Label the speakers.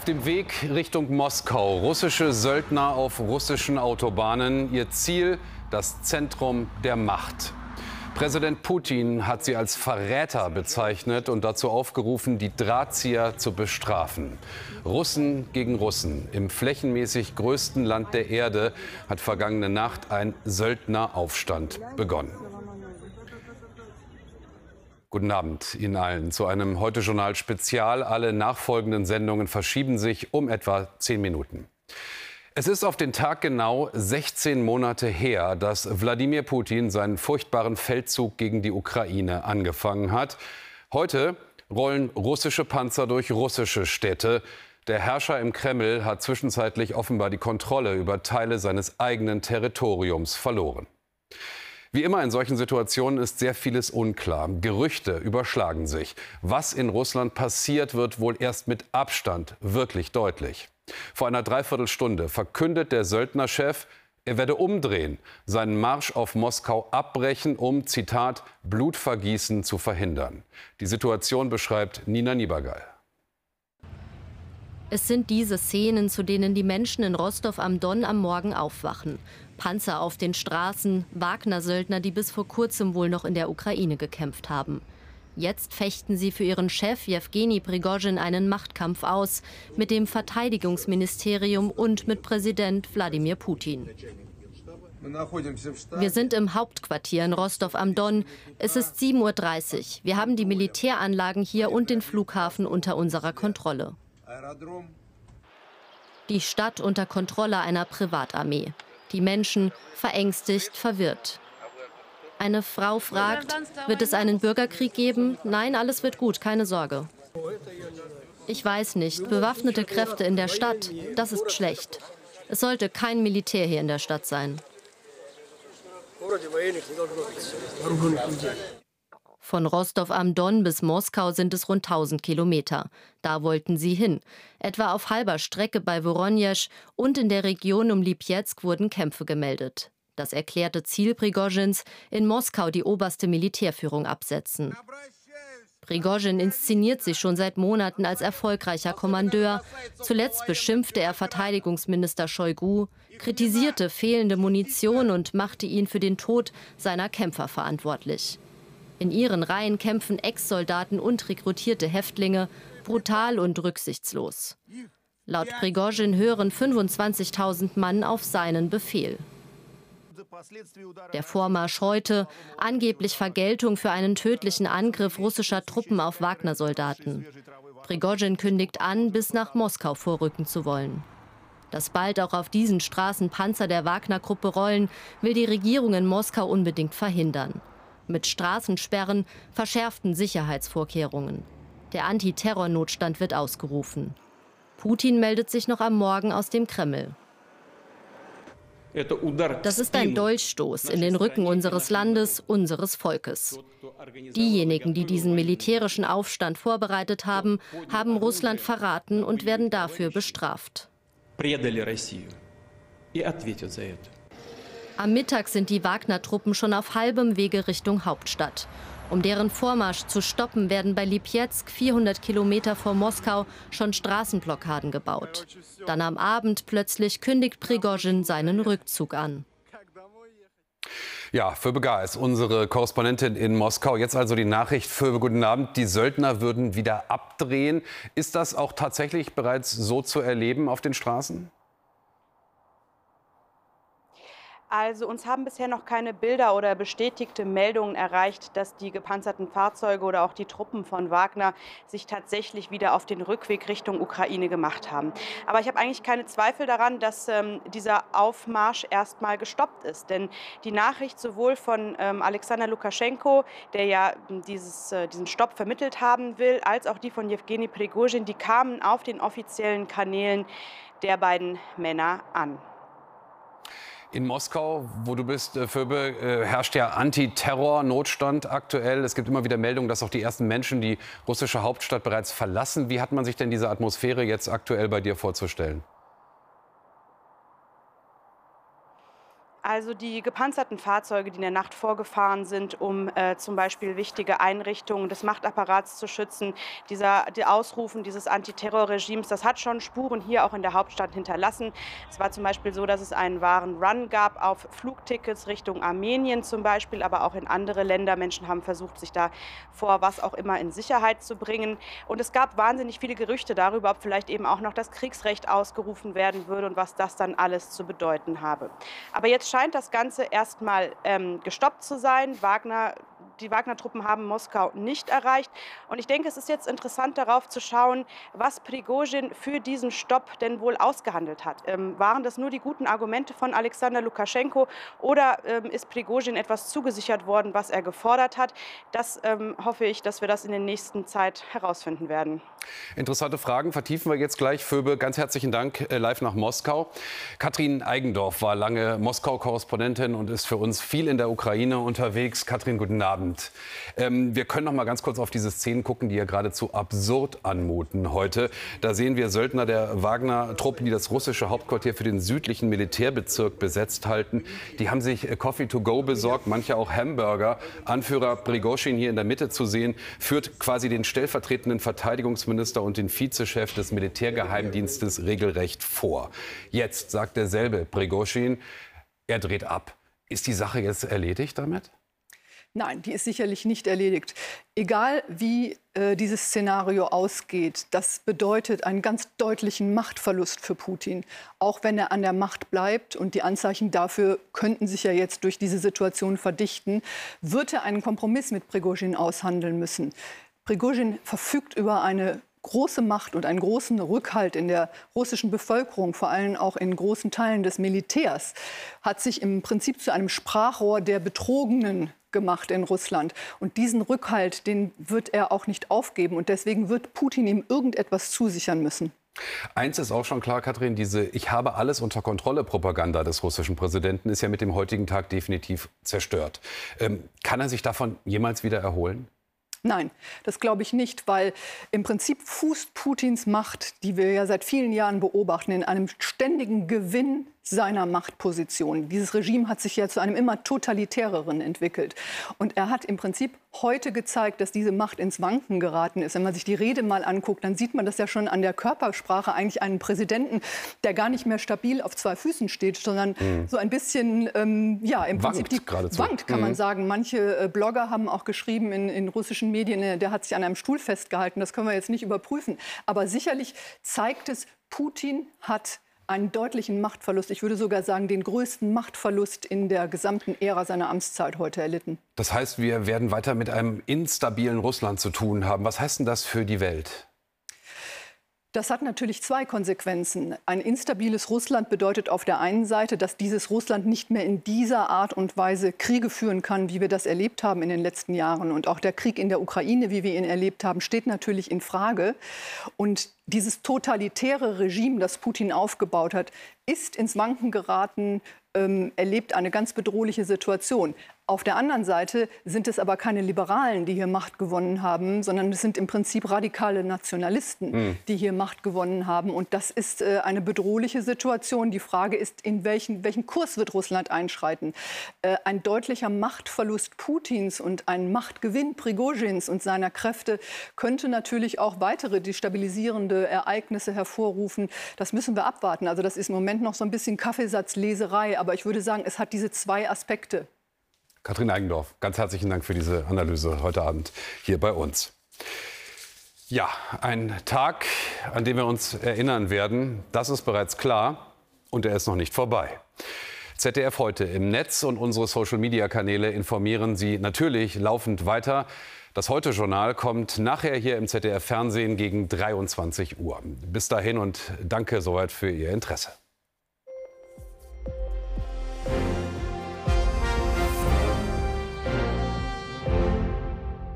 Speaker 1: Auf dem Weg Richtung Moskau, russische Söldner auf russischen Autobahnen. Ihr Ziel, das Zentrum der Macht. Präsident Putin hat sie als Verräter bezeichnet und dazu aufgerufen, die Drahtzieher zu bestrafen. Russen gegen Russen. Im flächenmäßig größten Land der Erde hat vergangene Nacht ein Söldneraufstand begonnen. Guten Abend Ihnen allen zu einem Heute-Journal-Spezial. Alle nachfolgenden Sendungen verschieben sich um etwa zehn Minuten. Es ist auf den Tag genau 16 Monate her, dass Wladimir Putin seinen furchtbaren Feldzug gegen die Ukraine angefangen hat. Heute rollen russische Panzer durch russische Städte. Der Herrscher im Kreml hat zwischenzeitlich offenbar die Kontrolle über Teile seines eigenen Territoriums verloren. Wie immer in solchen Situationen ist sehr vieles unklar. Gerüchte überschlagen sich. Was in Russland passiert, wird wohl erst mit Abstand wirklich deutlich. Vor einer Dreiviertelstunde verkündet der Söldnerchef, er werde umdrehen, seinen Marsch auf Moskau abbrechen, um, Zitat, Blutvergießen zu verhindern. Die Situation beschreibt Nina Niebergall.
Speaker 2: Es sind diese Szenen, zu denen die Menschen in Rostov am Don am Morgen aufwachen. Panzer auf den Straßen, Wagner-Söldner, die bis vor kurzem wohl noch in der Ukraine gekämpft haben. Jetzt fechten sie für ihren Chef Jewgeni Prigozhin einen Machtkampf aus mit dem Verteidigungsministerium und mit Präsident Wladimir Putin. Wir sind im Hauptquartier in Rostov am Don. Es ist 7.30 Uhr. Wir haben die Militäranlagen hier und den Flughafen unter unserer Kontrolle. Die Stadt unter Kontrolle einer Privatarmee. Die Menschen verängstigt, verwirrt. Eine Frau fragt, wird es einen Bürgerkrieg geben? Nein, alles wird gut, keine Sorge. Ich weiß nicht. Bewaffnete Kräfte in der Stadt, das ist schlecht. Es sollte kein Militär hier in der Stadt sein. Von Rostov am Don bis Moskau sind es rund 1000 Kilometer. Da wollten sie hin. Etwa auf halber Strecke bei Voronezh und in der Region um Lipetsk wurden Kämpfe gemeldet. Das erklärte Ziel Prigozhins, in Moskau die oberste Militärführung absetzen. Prigozhin inszeniert sich schon seit Monaten als erfolgreicher Kommandeur. Zuletzt beschimpfte er Verteidigungsminister Shoigu, kritisierte fehlende Munition und machte ihn für den Tod seiner Kämpfer verantwortlich. In ihren Reihen kämpfen Ex-Soldaten und rekrutierte Häftlinge, brutal und rücksichtslos. Laut Prigozhin hören 25.000 Mann auf seinen Befehl. Der Vormarsch heute, angeblich Vergeltung für einen tödlichen Angriff russischer Truppen auf Wagner-Soldaten. Prigozhin kündigt an, bis nach Moskau vorrücken zu wollen. Dass bald auch auf diesen Straßen Panzer der Wagner-Gruppe rollen, will die Regierung in Moskau unbedingt verhindern mit Straßensperren, verschärften Sicherheitsvorkehrungen. Der Antiterrornotstand wird ausgerufen. Putin meldet sich noch am Morgen aus dem Kreml. Das ist ein Dolchstoß in den Rücken unseres Landes, unseres Volkes. Diejenigen, die diesen militärischen Aufstand vorbereitet haben, haben Russland verraten und werden dafür bestraft. Am Mittag sind die Wagner-Truppen schon auf halbem Wege Richtung Hauptstadt. Um deren Vormarsch zu stoppen, werden bei Lipetsk, 400 Kilometer vor Moskau, schon Straßenblockaden gebaut. Dann am Abend plötzlich kündigt Prigozhin seinen Rückzug an.
Speaker 1: Ja, für Begar ist unsere Korrespondentin in Moskau. Jetzt also die Nachricht für guten Abend. Die Söldner würden wieder abdrehen. Ist das auch tatsächlich bereits so zu erleben auf den Straßen?
Speaker 3: Also uns haben bisher noch keine Bilder oder bestätigte Meldungen erreicht, dass die gepanzerten Fahrzeuge oder auch die Truppen von Wagner sich tatsächlich wieder auf den Rückweg Richtung Ukraine gemacht haben. Aber ich habe eigentlich keine Zweifel daran, dass ähm, dieser Aufmarsch erstmal gestoppt ist. Denn die Nachricht sowohl von ähm, Alexander Lukaschenko, der ja dieses, äh, diesen Stopp vermittelt haben will, als auch die von Jewgeni Prigozhin, die kamen auf den offiziellen Kanälen der beiden Männer an.
Speaker 1: In Moskau, wo du bist, äh, Föbe, äh, herrscht ja Antiterror-Notstand aktuell. Es gibt immer wieder Meldungen, dass auch die ersten Menschen die russische Hauptstadt bereits verlassen. Wie hat man sich denn diese Atmosphäre jetzt aktuell bei dir vorzustellen?
Speaker 3: Also die gepanzerten Fahrzeuge, die in der Nacht vorgefahren sind, um äh, zum Beispiel wichtige Einrichtungen des Machtapparats zu schützen, dieser, die Ausrufen dieses Antiterrorregimes, das hat schon Spuren hier auch in der Hauptstadt hinterlassen. Es war zum Beispiel so, dass es einen wahren Run gab auf Flugtickets Richtung Armenien zum Beispiel, aber auch in andere Länder. Menschen haben versucht, sich da vor was auch immer in Sicherheit zu bringen. Und es gab wahnsinnig viele Gerüchte darüber, ob vielleicht eben auch noch das Kriegsrecht ausgerufen werden würde und was das dann alles zu bedeuten habe. Aber jetzt scheint das Ganze erstmal ähm, gestoppt zu sein. Wagner die Wagner-Truppen haben Moskau nicht erreicht. Und ich denke, es ist jetzt interessant darauf zu schauen, was Prigozhin für diesen Stopp denn wohl ausgehandelt hat. Ähm, waren das nur die guten Argumente von Alexander Lukaschenko oder ähm, ist Prigozhin etwas zugesichert worden, was er gefordert hat? Das ähm, hoffe ich, dass wir das in der nächsten Zeit herausfinden werden.
Speaker 1: Interessante Fragen vertiefen wir jetzt gleich. Föbe, ganz herzlichen Dank äh, live nach Moskau. Katrin Eigendorf war lange Moskau-Korrespondentin und ist für uns viel in der Ukraine unterwegs. Katrin, guten Abend. Abend. Ähm, wir können noch mal ganz kurz auf diese Szenen gucken, die ja geradezu absurd anmuten heute. Da sehen wir Söldner der Wagner-Truppen, die das russische Hauptquartier für den südlichen Militärbezirk besetzt halten. Die haben sich äh, Coffee to go besorgt, manche auch Hamburger. Anführer Prigozhin hier in der Mitte zu sehen, führt quasi den stellvertretenden Verteidigungsminister und den Vizechef des Militärgeheimdienstes regelrecht vor. Jetzt sagt derselbe Prigozhin, er dreht ab. Ist die Sache jetzt erledigt damit?
Speaker 4: Nein, die ist sicherlich nicht erledigt. Egal wie äh, dieses Szenario ausgeht, das bedeutet einen ganz deutlichen Machtverlust für Putin. Auch wenn er an der Macht bleibt und die Anzeichen dafür könnten sich ja jetzt durch diese Situation verdichten, wird er einen Kompromiss mit Prigozhin aushandeln müssen. Prigozhin verfügt über eine große Macht und einen großen Rückhalt in der russischen Bevölkerung, vor allem auch in großen Teilen des Militärs, hat sich im Prinzip zu einem Sprachrohr der Betrogenen gemacht in Russland. Und diesen Rückhalt, den wird er auch nicht aufgeben. Und deswegen wird Putin ihm irgendetwas zusichern müssen.
Speaker 1: Eins ist auch schon klar, Katrin, diese Ich habe alles unter Kontrolle Propaganda des russischen Präsidenten ist ja mit dem heutigen Tag definitiv zerstört. Ähm, kann er sich davon jemals wieder erholen?
Speaker 4: Nein, das glaube ich nicht, weil im Prinzip fußt Putins Macht, die wir ja seit vielen Jahren beobachten, in einem ständigen Gewinn seiner Machtposition. Dieses Regime hat sich ja zu einem immer totalitäreren entwickelt. Und er hat im Prinzip heute gezeigt, dass diese Macht ins Wanken geraten ist. Wenn man sich die Rede mal anguckt, dann sieht man das ja schon an der Körpersprache eigentlich einen Präsidenten, der gar nicht mehr stabil auf zwei Füßen steht, sondern mhm. so ein bisschen, ähm, ja, im
Speaker 1: wankt
Speaker 4: Prinzip
Speaker 1: die,
Speaker 4: wankt, kann mhm. man sagen. Manche äh, Blogger haben auch geschrieben in, in russischen Medien, äh, der hat sich an einem Stuhl festgehalten. Das können wir jetzt nicht überprüfen. Aber sicherlich zeigt es, Putin hat einen deutlichen Machtverlust, ich würde sogar sagen, den größten Machtverlust in der gesamten Ära seiner Amtszeit heute erlitten.
Speaker 1: Das heißt, wir werden weiter mit einem instabilen Russland zu tun haben. Was heißt denn das für die Welt?
Speaker 4: Das hat natürlich zwei Konsequenzen. Ein instabiles Russland bedeutet auf der einen Seite, dass dieses Russland nicht mehr in dieser Art und Weise Kriege führen kann, wie wir das erlebt haben in den letzten Jahren. Und auch der Krieg in der Ukraine, wie wir ihn erlebt haben, steht natürlich in Frage. Und dieses totalitäre Regime, das Putin aufgebaut hat, ist ins Wanken geraten, ähm, erlebt eine ganz bedrohliche Situation. Auf der anderen Seite sind es aber keine Liberalen, die hier Macht gewonnen haben, sondern es sind im Prinzip radikale Nationalisten, mhm. die hier Macht gewonnen haben. Und das ist äh, eine bedrohliche Situation. Die Frage ist, in welchen, welchen Kurs wird Russland einschreiten? Äh, ein deutlicher Machtverlust Putins und ein Machtgewinn Prigozhins und seiner Kräfte könnte natürlich auch weitere destabilisierende Ereignisse hervorrufen. Das müssen wir abwarten. Also das ist im Moment noch so ein bisschen Kaffeesatzleserei. Aber ich würde sagen, es hat diese zwei Aspekte.
Speaker 1: Katrin Eigendorf, ganz herzlichen Dank für diese Analyse heute Abend hier bei uns. Ja, ein Tag, an dem wir uns erinnern werden, das ist bereits klar und er ist noch nicht vorbei. ZDF heute im Netz und unsere Social-Media-Kanäle informieren Sie natürlich laufend weiter. Das Heute-Journal kommt nachher hier im ZDF-Fernsehen gegen 23 Uhr. Bis dahin und danke soweit für Ihr Interesse.